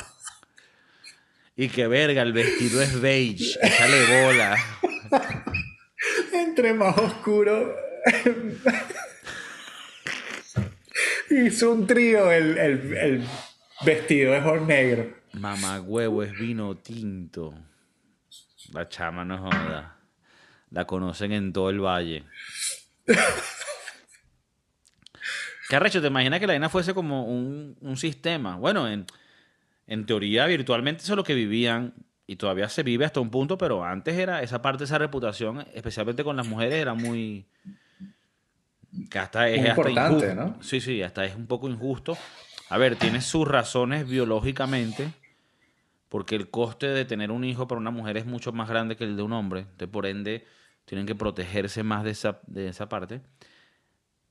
A: Y que verga, el vestido es beige, échale bola.
B: Entre más oscuro. Hizo un trío el, el, el vestido es negro.
A: Mamá huevo es vino tinto. La chama no joda. La conocen en todo el valle. ¿Qué arrecho? ¿Te imaginas que la vaina fuese como un, un sistema? Bueno, en, en teoría, virtualmente eso es lo que vivían y todavía se vive hasta un punto, pero antes era esa parte, esa reputación, especialmente con las mujeres, era muy. Que hasta es hasta
B: importante,
A: injusto.
B: ¿no?
A: Sí, sí, hasta es un poco injusto. A ver, tiene sus razones biológicamente, porque el coste de tener un hijo para una mujer es mucho más grande que el de un hombre. Entonces, por ende, tienen que protegerse más de esa, de esa parte.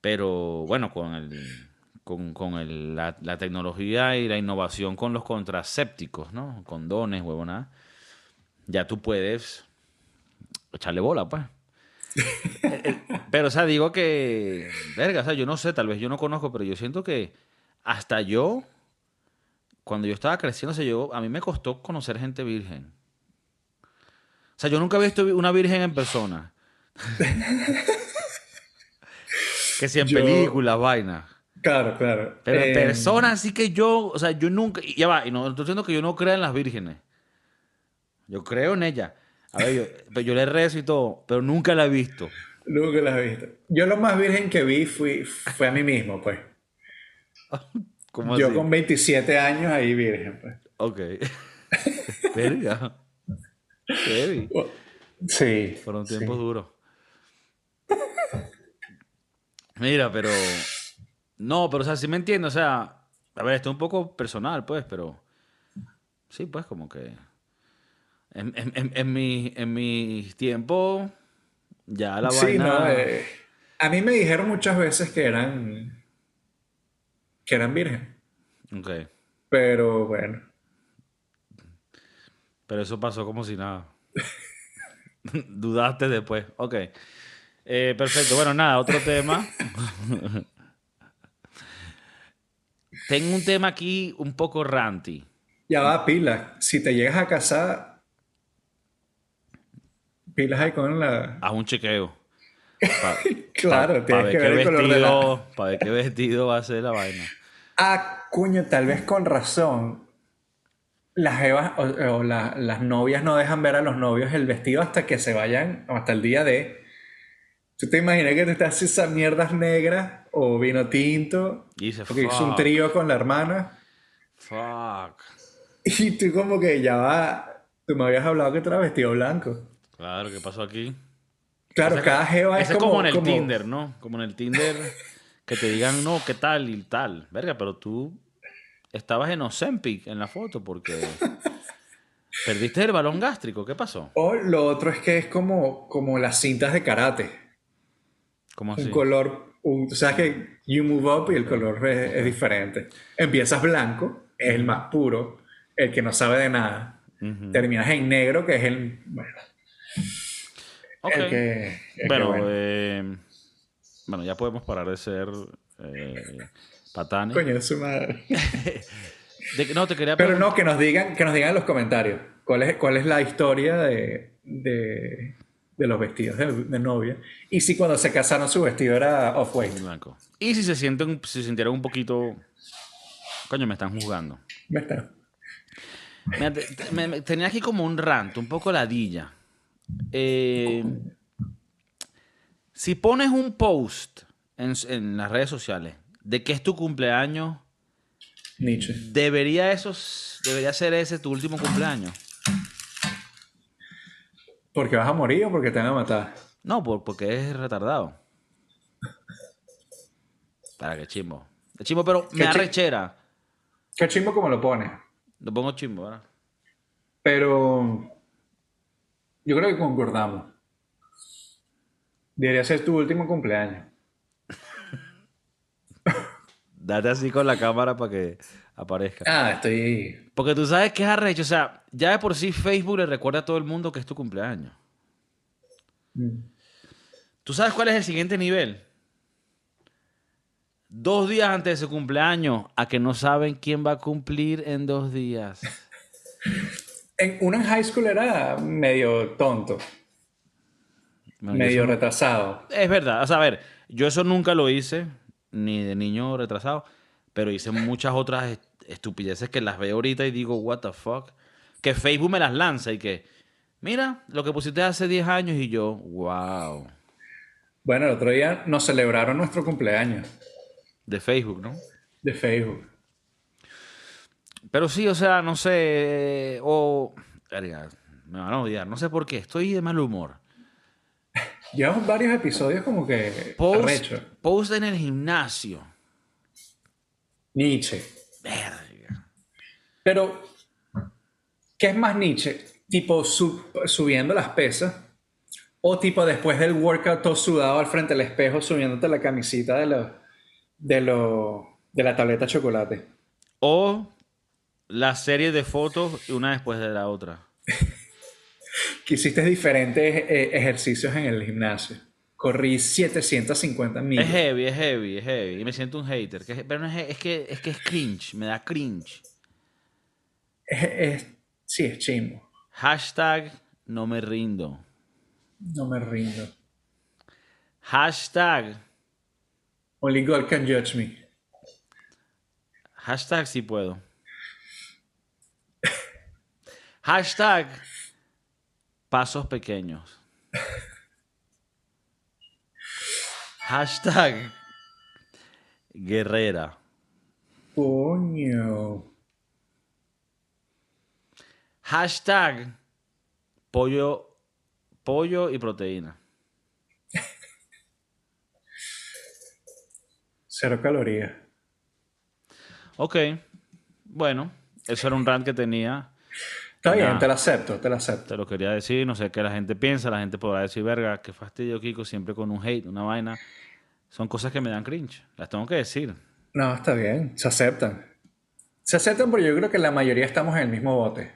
A: Pero bueno, con, el, con, con el- la, la tecnología y la innovación con los contrasépticos, ¿no? Condones, huevonada. Ya tú puedes echarle bola, pues. Eh, eh, pero, o sea, digo que, verga, o sea, yo no sé, tal vez yo no conozco, pero yo siento que hasta yo, cuando yo estaba creciendo, o sea, yo, a mí me costó conocer gente virgen. sea, yo nunca he visto una virgen en persona. que si en
B: Yo-
A: películas, vainas.
B: Claro, claro.
A: Pero en
B: Eh,
A: persona, así que yo, o sea, yo nunca, ya va, y no estoy diciendo que yo no crea en las vírgenes. Yo creo en ella. A ver, yo, yo le rezo y todo, pero nunca la he visto.
B: Nunca las he visto. Yo lo más virgen que vi fui, fue a mí mismo, pues.
A: ¿Cómo
B: Yo
A: así?
B: con 27 años ahí virgen, pues.
A: Ok. Verga.
B: Sí.
A: Fueron
B: sí.
A: tiempos duros. Mira, pero. No, pero o sea, sí me entiendo. O sea, a ver, esto es un poco personal, pues, pero. Sí, pues, como que. En, en, en, en mi, en mis tiempos, ya la
B: Sí,
A: vaina.
B: no, eh, a mí me dijeron muchas veces que eran que eran virgen,
A: Ok.
B: pero bueno,
A: Pero eso pasó como si nada. Dudaste después. Ok. Eh, perfecto. Bueno, nada, otro tema. Tengo un tema aquí un poco ranty.
B: ya va pila. Si te llegas a casar, pilas ahí con la.
A: Haz un chequeo. Pa-
B: Claro,
A: pa-
B: tienes
A: ver
B: que
A: qué
B: ver el color de la.
A: vestido, Para ver qué vestido va a ser la vaina.
B: Ah, coño, tal vez con razón. Las evas o, o la- las novias no dejan ver a los novios el vestido hasta que se vayan, o hasta el día de. ¿Tú te imaginas que te estás esas mierdas negras o vino tinto?
A: Y
B: Porque hizo un trío con la hermana.
A: fuck.
B: Y tú como que ya va. Tú me habías hablado que tú eras vestido blanco.
A: Claro, ¿qué pasó aquí?
B: Claro,
A: O sea que
B: cada jeva es como,
A: como en el
B: como-
A: Tinder, ¿no? Como en el Tinder que te digan, no, ¿qué tal y tal? Verga, pero tú estabas en Ozempic en la foto porque perdiste el balón gástrico. ¿Qué pasó?
B: O lo otro es que es como, como las cintas de karate.
A: ¿Cómo
B: Un
A: así?
B: color, un, o sea que you move up y el color es, es diferente. Empiezas blanco, es el más puro, el que no sabe de nada. Terminas en negro, que es el, bueno,
A: Ok.
B: el que... el que
A: Bueno,
B: bueno.
A: eh, bueno, ya podemos parar de ser eh, patanes.
B: Coño, es su madre.
A: De no, te quería
B: Pero no, que nos digan, que nos digan en los comentarios cuál es, cuál es la historia de, de, de los vestidos de, de novia. Y si cuando se casaron su vestido era off-white.
A: blanco. Y si se sienten, si se sintieron un poquito, coño, me están juzgando. Me- me- tenía aquí como un rant, un poco ladilla. Eh, si pones un post en, en las redes sociales de que es tu cumpleaños,
B: Nietzsche.
A: debería eso, s- debería ser ese tu último cumpleaños.
B: ¿Porque vas a morir o porque te van a matar?
A: No, por- porque es retardado. Para que chimbo. De chimbo, pero me
B: ¿Qué chi-
A: arrechera.
B: Qué chimbo como lo pones.
A: Lo pongo chimbo, ¿verdad?
B: Pero yo creo que concordamos. Debería ser tu último cumpleaños.
A: Date así con la cámara para que aparezca.
B: Ah, estoy...
A: Porque tú sabes que es arrecho. O sea, ya de por sí Facebook le recuerda a todo el mundo que es tu cumpleaños.
B: Mm.
A: ¿Tú sabes cuál es el siguiente nivel? Dos días antes de su cumpleaños, a que no saben quién va a cumplir en dos días.
B: En, uno en high school era medio tonto,
A: Bueno,
B: medio
A: eso-
B: retrasado.
A: Es verdad. O sea, a ver, yo eso nunca lo hice, ni de niño retrasado, pero hice muchas otras est- estupideces que las veo ahorita y digo, what the fuck. Que Facebook me las lanza y que, mira, lo que pusiste hace 10 años y yo, wow.
B: Bueno, el otro día nos celebraron nuestro cumpleaños
A: De Facebook, ¿no?
B: de Facebook.
A: Pero sí, o sea, no sé, o... verga, Me van a odiar, no sé por qué, estoy de mal humor.
B: Llevamos varios episodios como que
A: Post,
B: arrecho.
A: post en el gimnasio.
B: Nietzsche.
A: Verga.
B: Pero, ¿qué es más Nietzsche? Tipo su- subiendo las pesas o tipo después del workout todo sudado al frente del espejo subiéndote la camisita de lo, de lo, de la tableta de chocolate.
A: O la serie de fotos una después de la otra.
B: Que hiciste diferentes eh, ejercicios en el gimnasio. Corrí 750
A: Es
B: millas.
A: heavy, es heavy, es heavy. Y me siento un hater. que es- pero no es, es que, es que es cringe, me da cringe.
B: Es- es- sí, es chimbo.
A: Hashtag no me rindo.
B: No me rindo.
A: Hashtag,
B: Only God can judge me.
A: hashtag si puedo. Hashtag, pasos pequeños. Hashtag, guerrera.
B: Coño.
A: Hashtag, pollo, pollo y proteína.
B: Cero calorías.
A: Ok, bueno, eso era un rant que tenía.
B: Está bien, te lo acepto, te lo acepto.
A: Te lo quería decir, no sé qué la gente piensa, la gente podrá decir, verga, qué fastidio, Kiko, siempre con un hate, una vaina. Son cosas que me dan cringe, las tengo que decir.
B: No, está bien, se aceptan. Se aceptan porque yo creo que la mayoría estamos en el mismo bote.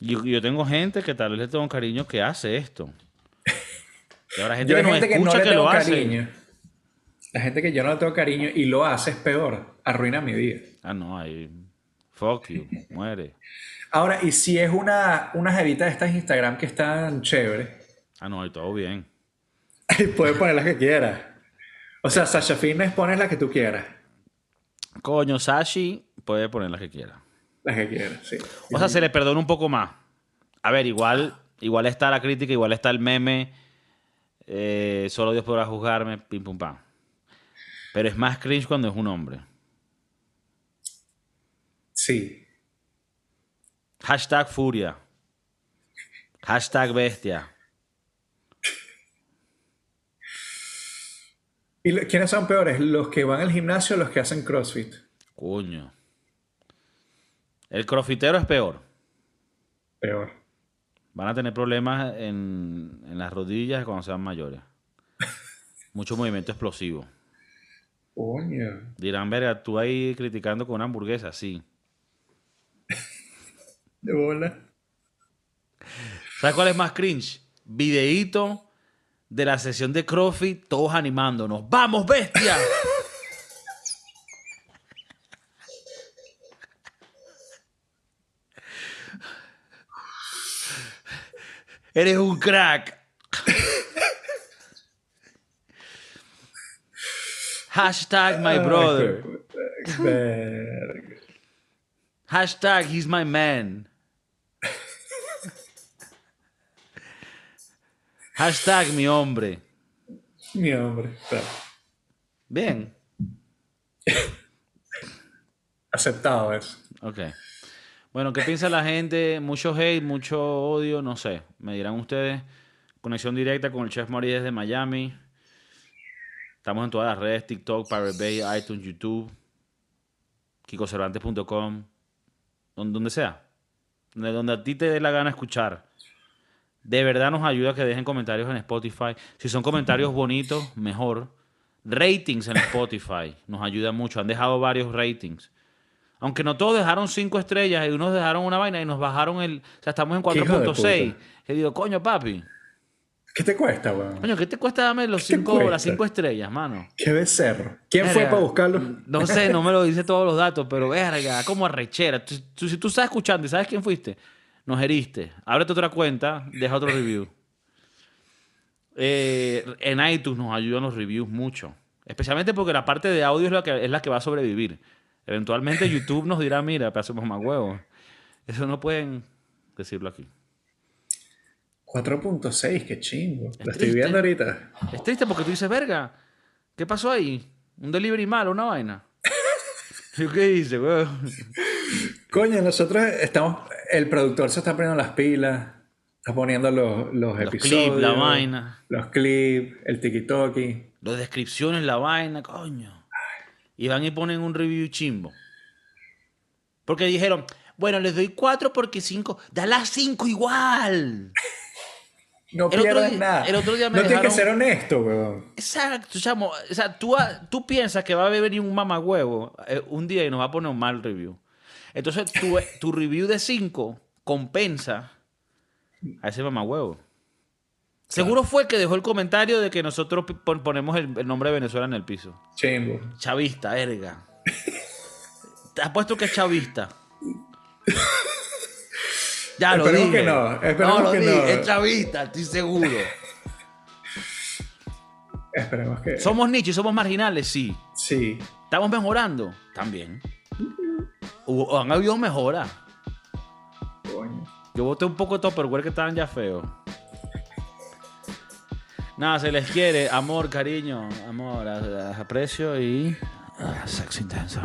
A: Yo, yo tengo gente que tal vez le tengo cariño que hace esto. Y habrá gente
B: Yo
A: que
B: gente que
A: escucha
B: no
A: que,
B: le tengo
A: lo hace.
B: La gente que yo no le tengo cariño y lo hace es peor. Arruina mi vida.
A: Ah, no, ahí. Fuck you, muere.
B: Ahora, y si es una, una jevita de estas Instagram que están chéveres,
A: Ah, no, ahí todo bien.
B: puedes poner las que quieras. O sea, Sasha Fitness pones la que tú quieras.
A: Coño, Sashi puede poner la que quiera.
B: Las que quieras, sí.
A: O sea, se le perdona un poco más. A ver, igual, igual está la crítica, igual está el meme. eh, solo Dios podrá juzgarme, pim pum pam. Pero es más cringe cuando es un hombre.
B: Sí.
A: Hashtag furia. Hashtag bestia.
B: ¿Y lo- quiénes son peores? ¿Los que van al gimnasio o los que hacen CrossFit?
A: Coño. El crofitero es peor.
B: Peor.
A: Van a tener problemas en, en las rodillas cuando sean mayores. Mucho movimiento explosivo.
B: Coño.
A: Dirán, verga, tú ahí criticando con una hamburguesa, sí.
B: De bola.
A: ¿Sabes cuál es más cringe? Videíto de la sesión de CrossFit, todos animándonos. ¡Vamos, bestia! Eres un crack. Hashtag my brother. Hashtag he's my man. Hashtag mi hombre.
B: Mi hombre. Claro.
A: Bien.
B: Aceptado eso.
A: Ok. Bueno, ¿qué piensa la gente? Mucho hate, mucho odio, no sé. Me dirán ustedes. Conexión directa con el Chef Mori desde Miami. Estamos en todas las redes, TikTok, Pirate Bay, iTunes, YouTube, kikocervantes.com, donde, donde sea. Donde, donde a ti te dé la gana escuchar. De verdad nos ayuda que dejen comentarios en Spotify. Si son comentarios bonitos, mejor. Ratings en Spotify nos ayuda mucho. Han dejado varios ratings. Aunque no todos dejaron cinco estrellas y unos dejaron una vaina y nos bajaron el. O sea, estamos en
B: Qué hijo de
A: 4.6.
B: puta.
A: Que digo, coño, papi.
B: ¿Qué te cuesta, weón?
A: Coño, ¿qué te cuesta darme los
B: ¿Qué te
A: cinco, las cinco estrellas, mano?
B: Qué becerro. ¿Quién fue para buscarlo?
A: No sé, no me lo dice todos los datos, pero verga, como arrechera. Tú- tú- si tú estás escuchando y sabes quién fuiste, nos heriste. Ábrete otra cuenta, deja otro review. Eh, en iTunes nos ayudan los reviews mucho. Especialmente porque la parte de audio es la que, es la que va a sobrevivir. Eventualmente YouTube nos dirá, mira, hacemos más huevos. Eso no pueden decirlo aquí.
B: 4.6, qué chingo. Lo estoy
A: triste.
B: viendo ahorita.
A: Es triste porque tú dices, verga, ¿qué pasó ahí? ¿Un delivery malo, una vaina? ¿Yo qué hice, weón?
B: Coño, nosotros estamos. El productor se está poniendo las pilas, está poniendo los, los,
A: Los
B: episodios.
A: clips, la vaina.
B: Los clips, el tiki-toki.
A: Las descripciones, la vaina, coño. Y van y ponen un review chimbo. Porque dijeron, bueno, les doy cuatro porque cinco. Da las cinco igual.
B: No pierdas nada.
A: el otro día me
B: no tienes que
A: dejaron-
B: ser honesto, weón.
A: Exacto, chamo. O sea, tú, tú piensas que va a venir un mamagüevo eh, un día y nos va a poner un mal review. Entonces, tu, tu review de 5 compensa a ese mamagüevo. Seguro fue que dejó el comentario de que nosotros pon- ponemos el, el nombre de Venezuela en el piso.
B: Chimbo.
A: Chavista, erga. Te apuesto que es chavista. Ya lo
B: Esperemos
A: dije.
B: que no, esperemos
A: lo
B: que
A: dije.
B: no.
A: Es chavista, estoy seguro.
B: Esperemos que.
A: ¿Somos nichos y somos marginales? Sí.
B: Sí.
A: ¿Estamos mejorando? También. Hubo- han habido mejoras.
B: Coño.
A: Yo boté un poco de Tupperware que estaban ya feos. Nada, se les quiere. Amor, cariño, amor, aprecio y... ah, sexo intenso.